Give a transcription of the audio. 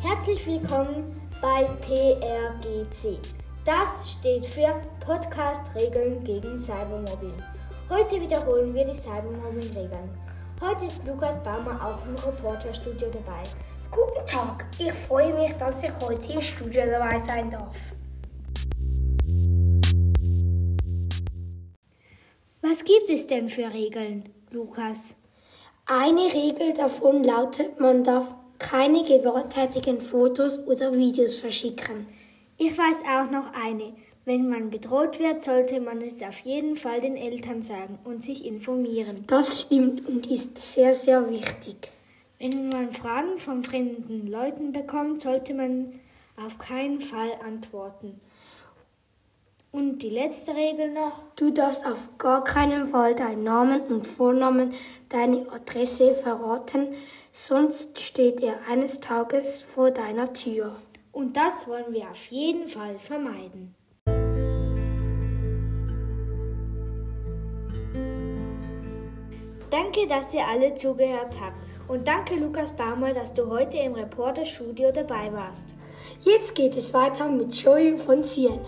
Herzlich willkommen bei PRGC. Das steht für Podcast Regeln gegen Cybermobbing. Heute wiederholen wir die Cybermobbing-Regeln. Heute ist Lukas Baumer auch im Reporterstudio dabei. Guten Tag, ich freue mich, dass ich heute im Studio dabei sein darf. Was gibt es denn für Regeln, Lukas? Eine Regel davon lautet, man darf keine gewalttätigen Fotos oder Videos verschicken. Ich weiß auch noch eine. Wenn man bedroht wird, sollte man es auf jeden Fall den Eltern sagen und sich informieren. Das stimmt und ist sehr, sehr wichtig. Wenn man Fragen von fremden Leuten bekommt, sollte man auf keinen Fall antworten. Und die letzte Regel noch. Du darfst auf gar keinen Fall deinen Namen und Vornamen, deine Adresse verraten, sonst steht er eines Tages vor deiner Tür. Und das wollen wir auf jeden Fall vermeiden. Danke, dass ihr alle zugehört habt. Und danke, Lukas Baumer, dass du heute im Reporterstudio dabei warst. Jetzt geht es weiter mit Joey von Sien.